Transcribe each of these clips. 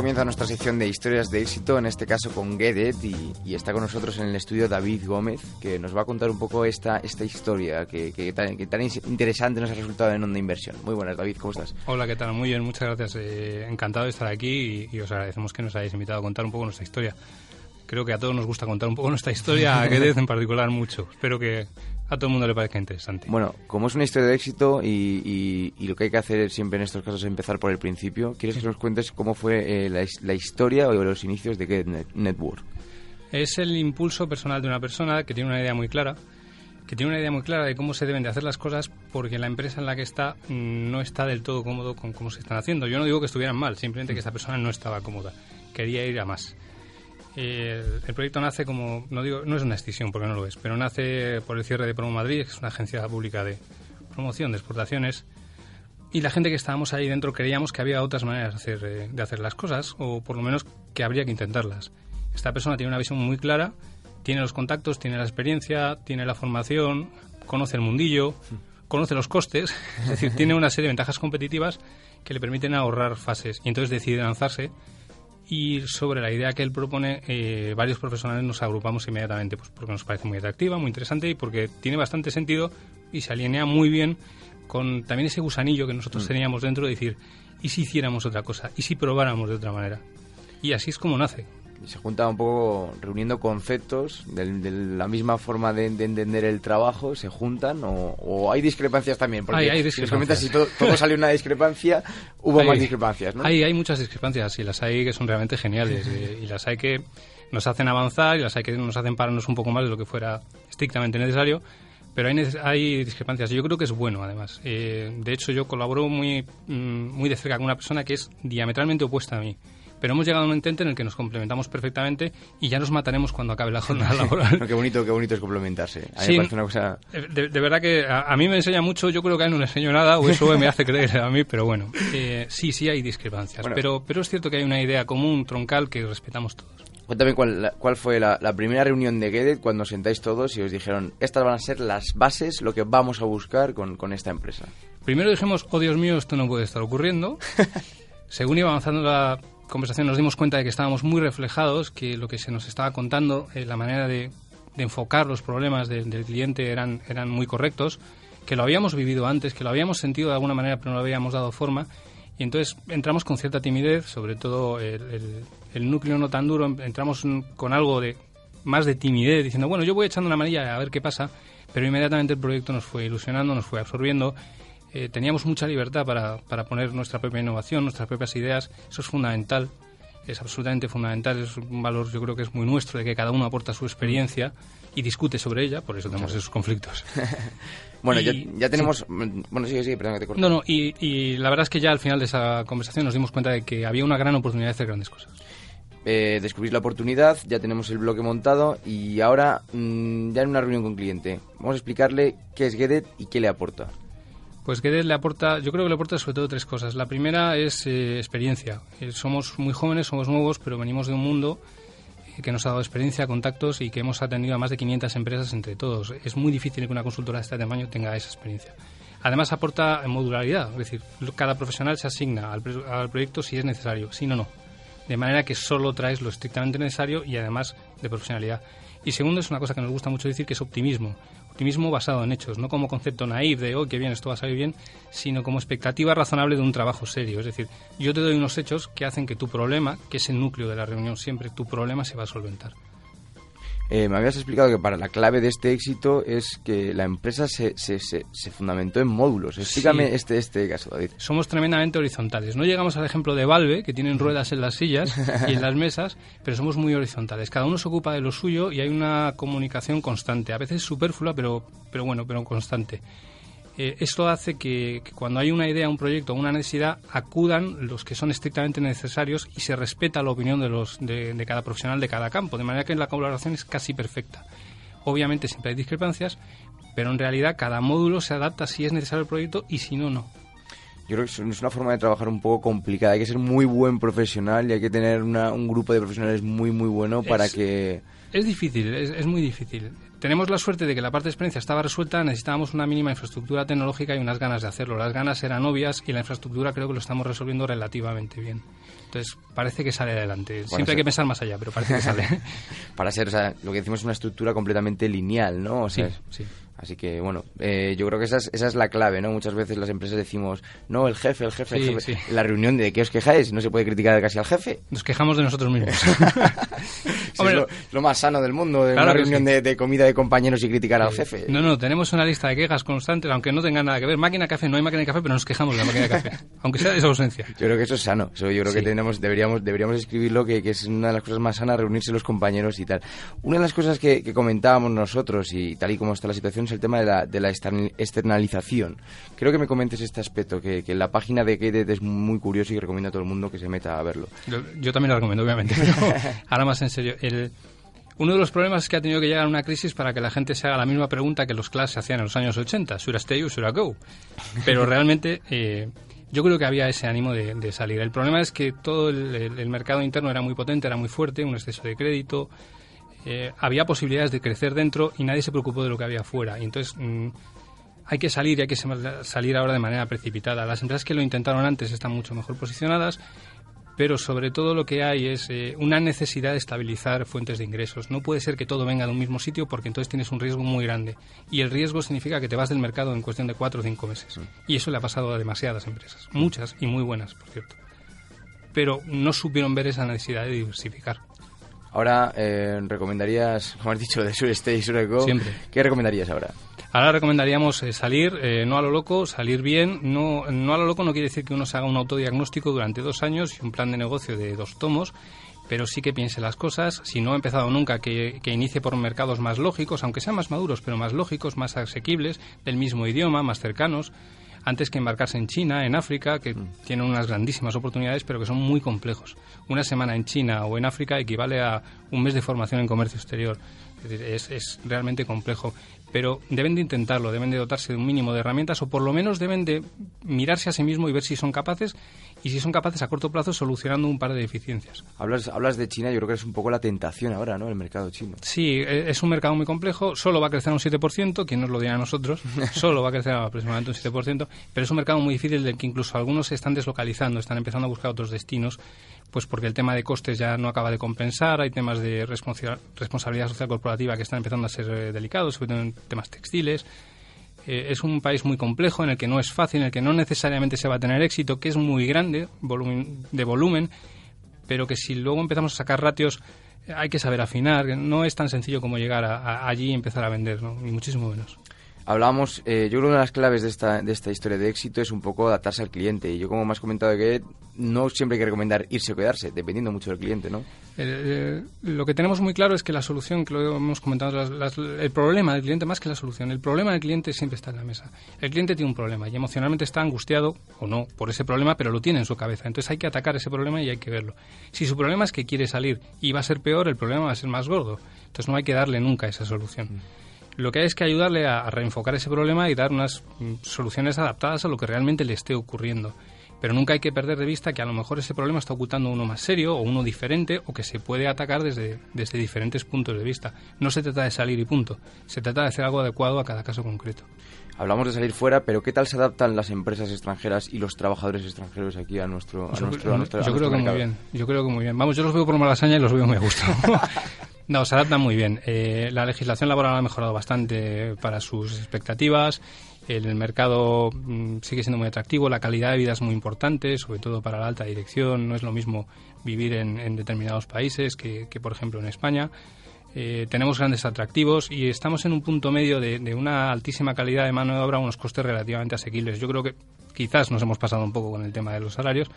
Pues damos comienzo a nuestra sección de historias de éxito, en este caso con Gedet, y, y está con nosotros en el estudio David Gómez, que nos va a contar un poco esta, esta historia que, que tan, que tan interesante nos ha resultado en Onda Inversión. Muy buenas, David, ¿cómo estás? Hola, ¿qué tal? Muy bien, muchas gracias. Eh, encantado de estar aquí y, y os agradecemos que nos hayáis invitado a contar un poco nuestra historia. Creo que a todos nos gusta contar un poco nuestra historia, a en particular mucho. Espero que a todo el mundo le parezca interesante. Bueno, como es una historia de éxito y, y- y lo que hay que hacer siempre en estos casos es empezar por el principio, ¿quieres que nos cuentes cómo fue eh, la, la historia o los inicios de Get Net- Network? Es el impulso personal de una persona que tiene una idea muy clara, que tiene una idea muy clara de cómo se deben de hacer las cosas porque la empresa en la que está mm, no está del todo cómodo con cómo se están haciendo. Yo no digo que estuvieran mal, simplemente que esta persona no estaba cómoda, quería ir a más. Eh, el proyecto nace como, no digo, no es una extinción porque no lo es, pero nace por el cierre de Promo Madrid, que es una agencia pública de promoción de exportaciones, y la gente que estábamos ahí dentro creíamos que había otras maneras de hacer, eh, de hacer las cosas, o por lo menos que habría que intentarlas. Esta persona tiene una visión muy clara, tiene los contactos, tiene la experiencia, tiene la formación, conoce el mundillo, conoce los costes, es decir, tiene una serie de ventajas competitivas que le permiten ahorrar fases y entonces decide lanzarse y sobre la idea que él propone, eh, varios profesionales nos agrupamos inmediatamente, pues porque nos parece muy atractiva, muy interesante y porque tiene bastante sentido y se alinea muy bien con también ese gusanillo que nosotros teníamos dentro de decir, ¿y si hiciéramos otra cosa? ¿Y si probáramos de otra manera? Y así es como nace. Se junta un poco reuniendo conceptos de, de la misma forma de, de entender el trabajo, se juntan o, o hay discrepancias también. Porque Hay- hay si comentas si discrepancias. todo, todo salió una discrepancia, hubo Hay- más discrepancias, ¿no? Hay, hay muchas discrepancias y las hay que son realmente geniales eh, y las hay que nos hacen avanzar y las hay que nos hacen pararnos un poco más de lo que fuera estrictamente necesario. Pero hay, hay discrepancias y yo creo que es bueno además. Eh, de hecho yo colaboro muy, mm, muy de cerca con una persona que es diametralmente opuesta a mí. Pero hemos llegado a un entente en el que nos complementamos perfectamente y ya nos mataremos cuando acabe la jornada laboral. qué bonito, qué bonito es complementarse. A mí Sí. me parece una cosa... Eh, De, de verdad que a, a mí me enseña mucho, yo creo que a él no le enseño nada, o eso me hace creer a mí, pero bueno, eh, sí, sí hay discrepancias, Bueno. pero, pero es cierto que hay una idea común, troncal, que respetamos todos. Cuéntame cuál, la- cuál fue la, la primera reunión de Gedet cuando os sentáis todos y os dijeron, estas van a ser las bases, lo que vamos a buscar con, con esta empresa. Primero dijimos, oh Dios mío, esto no puede estar ocurriendo. Según iba avanzando la conversación nos dimos cuenta de que estábamos muy reflejados, que lo que se nos estaba contando, eh, la manera de, enfocar los problemas de- del cliente eran, eran muy correctos, que lo habíamos vivido antes, que lo habíamos sentido de alguna manera pero no le habíamos dado forma. Y entonces entramos con cierta timidez, sobre todo el, el- el núcleo no tan duro, entramos con algo de más de timidez, diciendo, bueno, yo voy echando una manilla a ver qué pasa, pero inmediatamente el proyecto nos fue ilusionando, nos fue absorbiendo. Eh, teníamos mucha libertad para, para poner nuestra propia innovación, nuestras propias ideas. Eso es fundamental, es absolutamente fundamental. Es un valor, yo creo que es muy nuestro, de que cada uno aporta su experiencia y discute sobre ella, por eso tenemos esos conflictos. Bueno, ya, Y- ya tenemos... Bueno, sigue, sigue, perdón que te corte. No, no, y, y la verdad es que ya al final de esa conversación nos dimos cuenta de que había una gran oportunidad de hacer grandes cosas. Eh, descubrís la oportunidad, ya tenemos el bloque montado y ahora mm, ya en una reunión con cliente. Vamos a explicarle qué es Gedet y qué le aporta. Pues Guedes le aporta, yo creo que le aporta sobre todo tres cosas. La primera es eh, experiencia. Eh, somos muy jóvenes, somos nuevos, pero venimos de un mundo eh, que nos ha dado experiencia, contactos y que hemos atendido a más de 500 empresas entre todos. Es muy difícil que una consultora de este tamaño tenga esa experiencia. Además aporta modularidad, es decir, cada profesional se asigna al, al proyecto si es necesario, si no, no. De manera que solo traes lo estrictamente necesario y además de profesionalidad. Y segundo, es una cosa que nos gusta mucho decir, que es optimismo. Optimismo basado en hechos, no como concepto naif de, oh, qué bien, esto va a salir bien, sino como expectativa razonable de un trabajo serio. Es decir, yo te doy unos hechos que hacen que tu problema, que es el núcleo de la reunión siempre, tu problema se va a solventar. Eh, me habías explicado que para la clave de este éxito es que la empresa se, se, se, se fundamentó en módulos. Explícame Sí. este, este caso, David. Somos tremendamente horizontales. No llegamos al ejemplo de Valve, que tienen ruedas en las sillas y en las mesas, pero somos muy horizontales. Cada uno se ocupa de lo suyo y hay una comunicación constante. A veces superflua, pero, pero bueno, pero constante. Eh, esto hace que, que cuando hay una idea, un proyecto una necesidad, acudan los que son estrictamente necesarios y se respeta la opinión de, los, de, de cada profesional de cada campo, de manera que la colaboración es casi perfecta. Obviamente siempre hay discrepancias, pero en realidad cada módulo se adapta si es necesario el proyecto y si no, no. Yo creo que es es una forma de trabajar un poco complicada. Hay que ser muy buen profesional y hay que tener una- un grupo de profesionales muy, muy bueno para Es- que... Es difícil, es, es muy difícil. Tenemos la suerte de que la parte de experiencia estaba resuelta, necesitábamos una mínima infraestructura tecnológica y unas ganas de hacerlo. Las ganas eran obvias y la infraestructura creo que lo estamos resolviendo relativamente bien. Entonces, parece que sale adelante. Siempre hay que pensar más allá, pero parece que sale. Para ser, o sea, lo que decimos es una estructura completamente lineal, ¿no? O sí, sea, sí. Así que, bueno, eh, yo creo que esa es, esa es la clave, ¿no? Muchas veces las empresas decimos, no, el jefe, el jefe, el jefe. sí. La reunión de qué os quejáis, no se puede criticar casi al jefe. Nos quejamos de nosotros mismos. Si es lo, lo más sano del mundo, de Claro una que reunión sí. de, de comida de compañeros y criticar al jefe. No, no, tenemos una lista de quejas constantes, aunque no tengan nada que ver. Máquina de café, no hay máquina de café, pero nos quejamos de la máquina de café. aunque sea de su ausencia. Yo creo que eso es sano. Eso yo creo que Sí. tenemos, deberíamos, deberíamos escribirlo, que, que es una de las cosas más sanas, reunirse los compañeros y tal. Una de las cosas que, que comentábamos nosotros, y tal y como está la situación, es el tema de la, de la extern- externalización. Creo que me comentes este aspecto, que, que la página de Gated es muy curioso y recomiendo a todo el mundo que se meta a verlo. Yo, yo también lo recomiendo, obviamente. Pero ahora más en serio. El, uno de los problemas es que ha tenido que llegar a una crisis para que la gente se haga la misma pregunta que los clases se hacían en los años 80. ¿Should I stay or should I go? Pero realmente eh, yo creo que había ese ánimo de, de salir. El problema es que todo el, el- el mercado interno era muy potente, era muy fuerte, un exceso de crédito. eh, había posibilidades de crecer dentro y nadie se preocupó de lo que había fuera. Y entonces mm, hay que salir y hay que salir ahora de manera precipitada. Las empresas que lo intentaron antes están mucho mejor posicionadas, pero sobre todo lo que hay es eh, una necesidad de estabilizar fuentes de ingresos. No puede ser que todo venga de un mismo sitio porque entonces tienes un riesgo muy grande. Y el riesgo significa que te vas del mercado en cuestión de cuatro o cinco meses. Y eso le ha pasado a demasiadas empresas. Muchas y muy buenas, por cierto. Pero no supieron ver esa necesidad de diversificar. Ahora, eh, recomendarías, como has dicho, de Sur Stay, Sur Go. Siempre. ¿Qué recomendarías ahora? Ahora recomendaríamos eh, salir, eh, no a lo loco, salir bien. No, no a lo loco no quiere decir que uno se haga un autodiagnóstico durante dos años y un plan de negocio de dos tomos, pero sí que piense las cosas. Si no ha empezado nunca, que, que inicie por mercados más lógicos, aunque sean más maduros, pero más lógicos, más asequibles, del mismo idioma, más cercanos. Antes que embarcarse en China, en África, que tienen unas grandísimas oportunidades, pero que son muy complejos. Una semana en China o en África equivale a un mes de formación en comercio exterior. Es, decir, es, es realmente complejo. Pero deben de intentarlo, deben de dotarse de un mínimo de herramientas o por lo menos deben de mirarse a sí mismo y ver si son capaces y si son capaces a corto plazo solucionando un par de deficiencias. Hablas, hablas de China, yo creo que es un poco la tentación ahora, ¿no? El mercado chino. Sí, e- es un mercado muy complejo, solo va a crecer un 7%, quien nos lo dirá a nosotros, solo va a crecer aproximadamente un 7%, pero es un mercado muy difícil del que incluso algunos se están deslocalizando, están empezando a buscar otros destinos, pues porque el tema de costes ya no acaba de compensar, hay temas de responsa- responsabilidad social corporativa que están empezando a ser eh, delicados, sobre todo en temas textiles. Eh, es un país muy complejo en el que no es fácil, en el que no necesariamente se va a tener éxito, que es muy grande volumen, de volumen, pero que si luego empezamos a sacar ratios hay que saber afinar, no es tan sencillo como llegar a- allí y empezar a vender, ¿no? ni muchísimo menos. Hablábamos, eh, yo creo que una de las claves de esta, de esta historia de éxito es un poco adaptarse al cliente. Y yo, como me has comentado, que no siempre hay que recomendar irse o quedarse, dependiendo mucho del cliente, ¿no? Eh, eh, lo que tenemos muy claro es que la solución, que lo hemos comentado, las- las- el problema del cliente más que la solución, el problema del cliente siempre está en la mesa. El cliente tiene un problema y emocionalmente está angustiado o no por ese problema, pero lo tiene en su cabeza. Entonces hay que atacar ese problema y hay que verlo. Si su problema es que quiere salir y va a ser peor, el problema va a ser más gordo. Entonces no hay que darle nunca esa solución. Lo que hay es que ayudarle a, a reenfocar ese problema y dar unas mm, soluciones adaptadas a lo que realmente le esté ocurriendo. Pero nunca hay que perder de vista que a lo mejor ese problema está ocultando uno más serio o uno diferente o que se puede atacar desde, desde diferentes puntos de vista. No se trata de salir y punto. Se trata de hacer algo adecuado a cada caso concreto. Hablamos de salir fuera, pero ¿qué tal se adaptan las empresas extranjeras y los trabajadores extranjeros aquí a nuestro, a Yo, nuestro, a nuestro- a yo nuestro creo que mercado? muy bien. Yo creo que muy bien. Vamos, yo los veo por malasaña y los veo muy a gusto. no, se adaptan muy bien. Eh, la legislación laboral ha mejorado bastante para sus expectativas. El mercado mm, sigue siendo muy atractivo. La calidad de vida es muy importante, sobre todo para la alta dirección. No es lo mismo vivir en, en determinados países que, por ejemplo, en España. Eh, tenemos grandes atractivos y estamos en un punto medio de, de una altísima calidad de mano de obra a unos costes relativamente asequibles. Yo creo que quizás nos hemos pasado un poco con el tema de los salarios,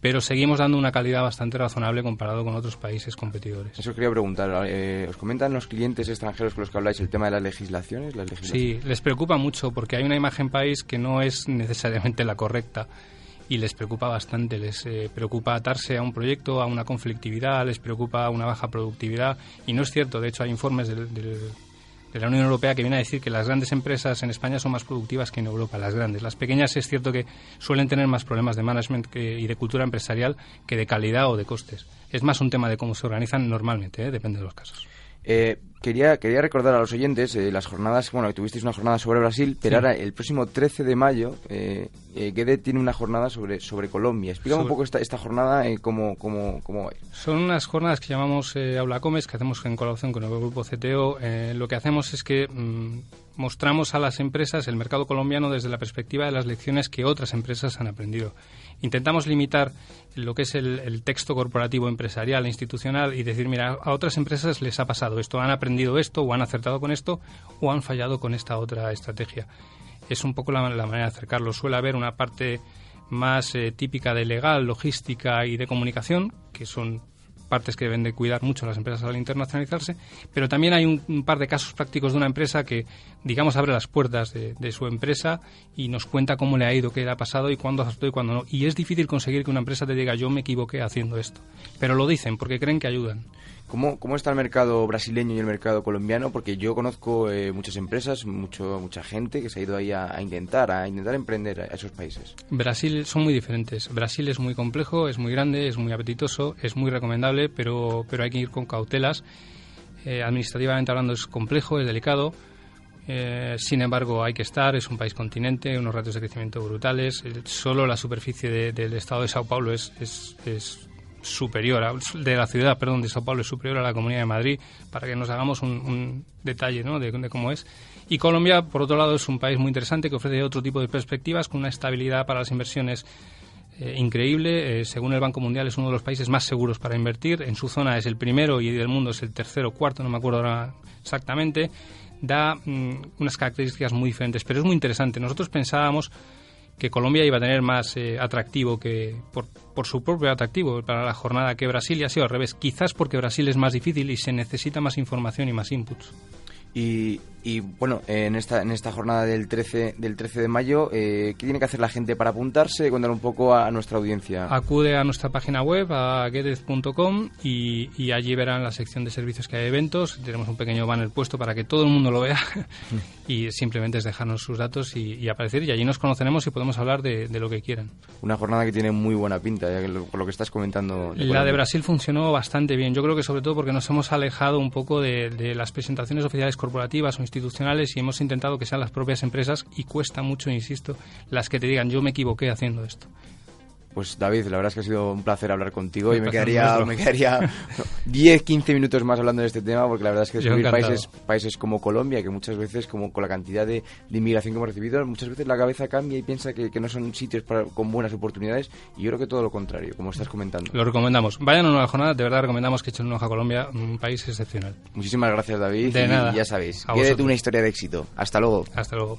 pero seguimos dando una calidad bastante razonable comparado con otros países competidores. Eso quería preguntar. eh, ¿Os comentan los clientes extranjeros con los que habláis el tema de las legislaciones? Las legislaciones? Sí, les preocupa mucho porque hay una imagen país que no es necesariamente la correcta y les preocupa bastante. Les eh, preocupa atarse a un proyecto, a una conflictividad, les preocupa una baja productividad y no es cierto. De hecho, hay informes del- del- de la Unión Europea que viene a decir que las grandes empresas en España son más productivas que en Europa, las grandes. Las pequeñas es cierto que suelen tener más problemas de management que- y de cultura empresarial que de calidad o de costes. Es más un tema de cómo se organizan normalmente, ¿eh? depende de los casos. Eh, quería, quería recordar a los oyentes eh, las jornadas, bueno, tuvisteis una jornada sobre Brasil, pero Sí. ahora el próximo 13 de mayo eh, eh, tiene una jornada sobre, sobre Colombia. Explícame un poco esta, esta jornada, eh, cómo, cómo, cómo va. Son unas jornadas que llamamos Aula Comes, que hacemos en colaboración con el grupo CTO. Lo que hacemos es que mm, mostramos a las empresas el mercado colombiano desde la perspectiva de las lecciones que otras empresas han aprendido. Intentamos limitar lo que es el, texto corporativo, empresarial, e institucional y decir, mira, a otras empresas les ha pasado esto, han aprendido esto, o han acertado con esto, o han fallado con esta otra estrategia. Es un poco la, la manera de acercarlo. Suele haber una parte más eh, típica de legal, logística y de comunicación, que son partes que deben de cuidar mucho las empresas al internacionalizarse, pero también hay un, par de casos prácticos de una empresa que, digamos, abre las puertas de, de su empresa y nos cuenta cómo le ha ido, qué le ha pasado y cuándo acertó y cuándo no. Y es difícil conseguir que una empresa te diga yo me equivoqué haciendo esto, pero lo dicen porque creen que ayudan. ¿Cómo, ¿Cómo está el mercado brasileño y el mercado colombiano? Porque yo conozco eh, muchas empresas, mucho, mucha gente que se ha ido ahí a, intentar, a intentar emprender a, esos países. Brasil son muy diferentes. Brasil es muy complejo, es muy grande, es muy apetitoso, es muy recomendable, pero, pero hay que ir con cautelas. Eh, administrativamente hablando es complejo, es delicado. Eh, sin embargo, hay que estar, es un país continente, unos ratos de crecimiento brutales. Solo la superficie de- del estado de Sao Paulo es, es superior, a- de la ciudad, perdón, de Sao Paulo es superior a la Comunidad de Madrid, para que nos hagamos un, detalle ¿no? de, cómo es. Y Colombia, por otro lado, es un país muy interesante que ofrece otro tipo de perspectivas, con una estabilidad para las inversiones eh, increíble. Eh, según el Banco Mundial, es uno de los países más seguros para invertir. En su zona es el primero y del mundo es el tercero cuarto, no me acuerdo ahora exactamente. Da mm, unas características muy diferentes, pero es muy interesante. Nosotros pensábamos que Colombia iba a tener más eh, atractivo que por, por su propio atractivo para la jornada que Brasil y ha sido al revés. Quizás porque Brasil es más difícil y se necesita más información y más inputs. Y, bueno, en esta, en esta jornada del 13, del 13 de mayo, eh, ¿qué tiene que hacer la gente para apuntarse? Contar un poco a, nuestra audiencia. Acude a nuestra página web, a getez.com, y, y allí verán la sección de servicios que hay eventos. Tenemos un pequeño banner puesto para que todo el mundo lo vea. y simplemente es dejarnos sus datos y, y aparecer. Y allí nos conoceremos y podemos hablar de, de lo que quieran. Una jornada que tiene muy buena pinta, ya que lo- por lo que estás comentando. La de Brasil funcionó bastante bien. Yo creo que sobre todo porque nos hemos alejado un poco de, de las presentaciones oficiales corporativas o institucionales y hemos intentado que sean las propias empresas y cuesta mucho, insisto, las que te digan yo me equivoqué haciendo esto. Pues David, la verdad es que ha sido un placer hablar contigo y me quedaría, me quedaría 10, 15 minutos más hablando de este tema porque la verdad es que descubrir países, países como Colombia, que muchas veces, como con la cantidad de, de inmigración que hemos recibido, muchas veces la cabeza cambia y piensa que, que no son sitios para- con buenas oportunidades y yo creo que todo lo contrario, como estás comentando. Lo recomendamos. Vayan a una jornada, de verdad recomendamos que echen un ojo a Colombia, un país excepcional. Muchísimas gracias David De y nada. ya sabéis, quédate una historia de éxito. Hasta luego. Hasta luego.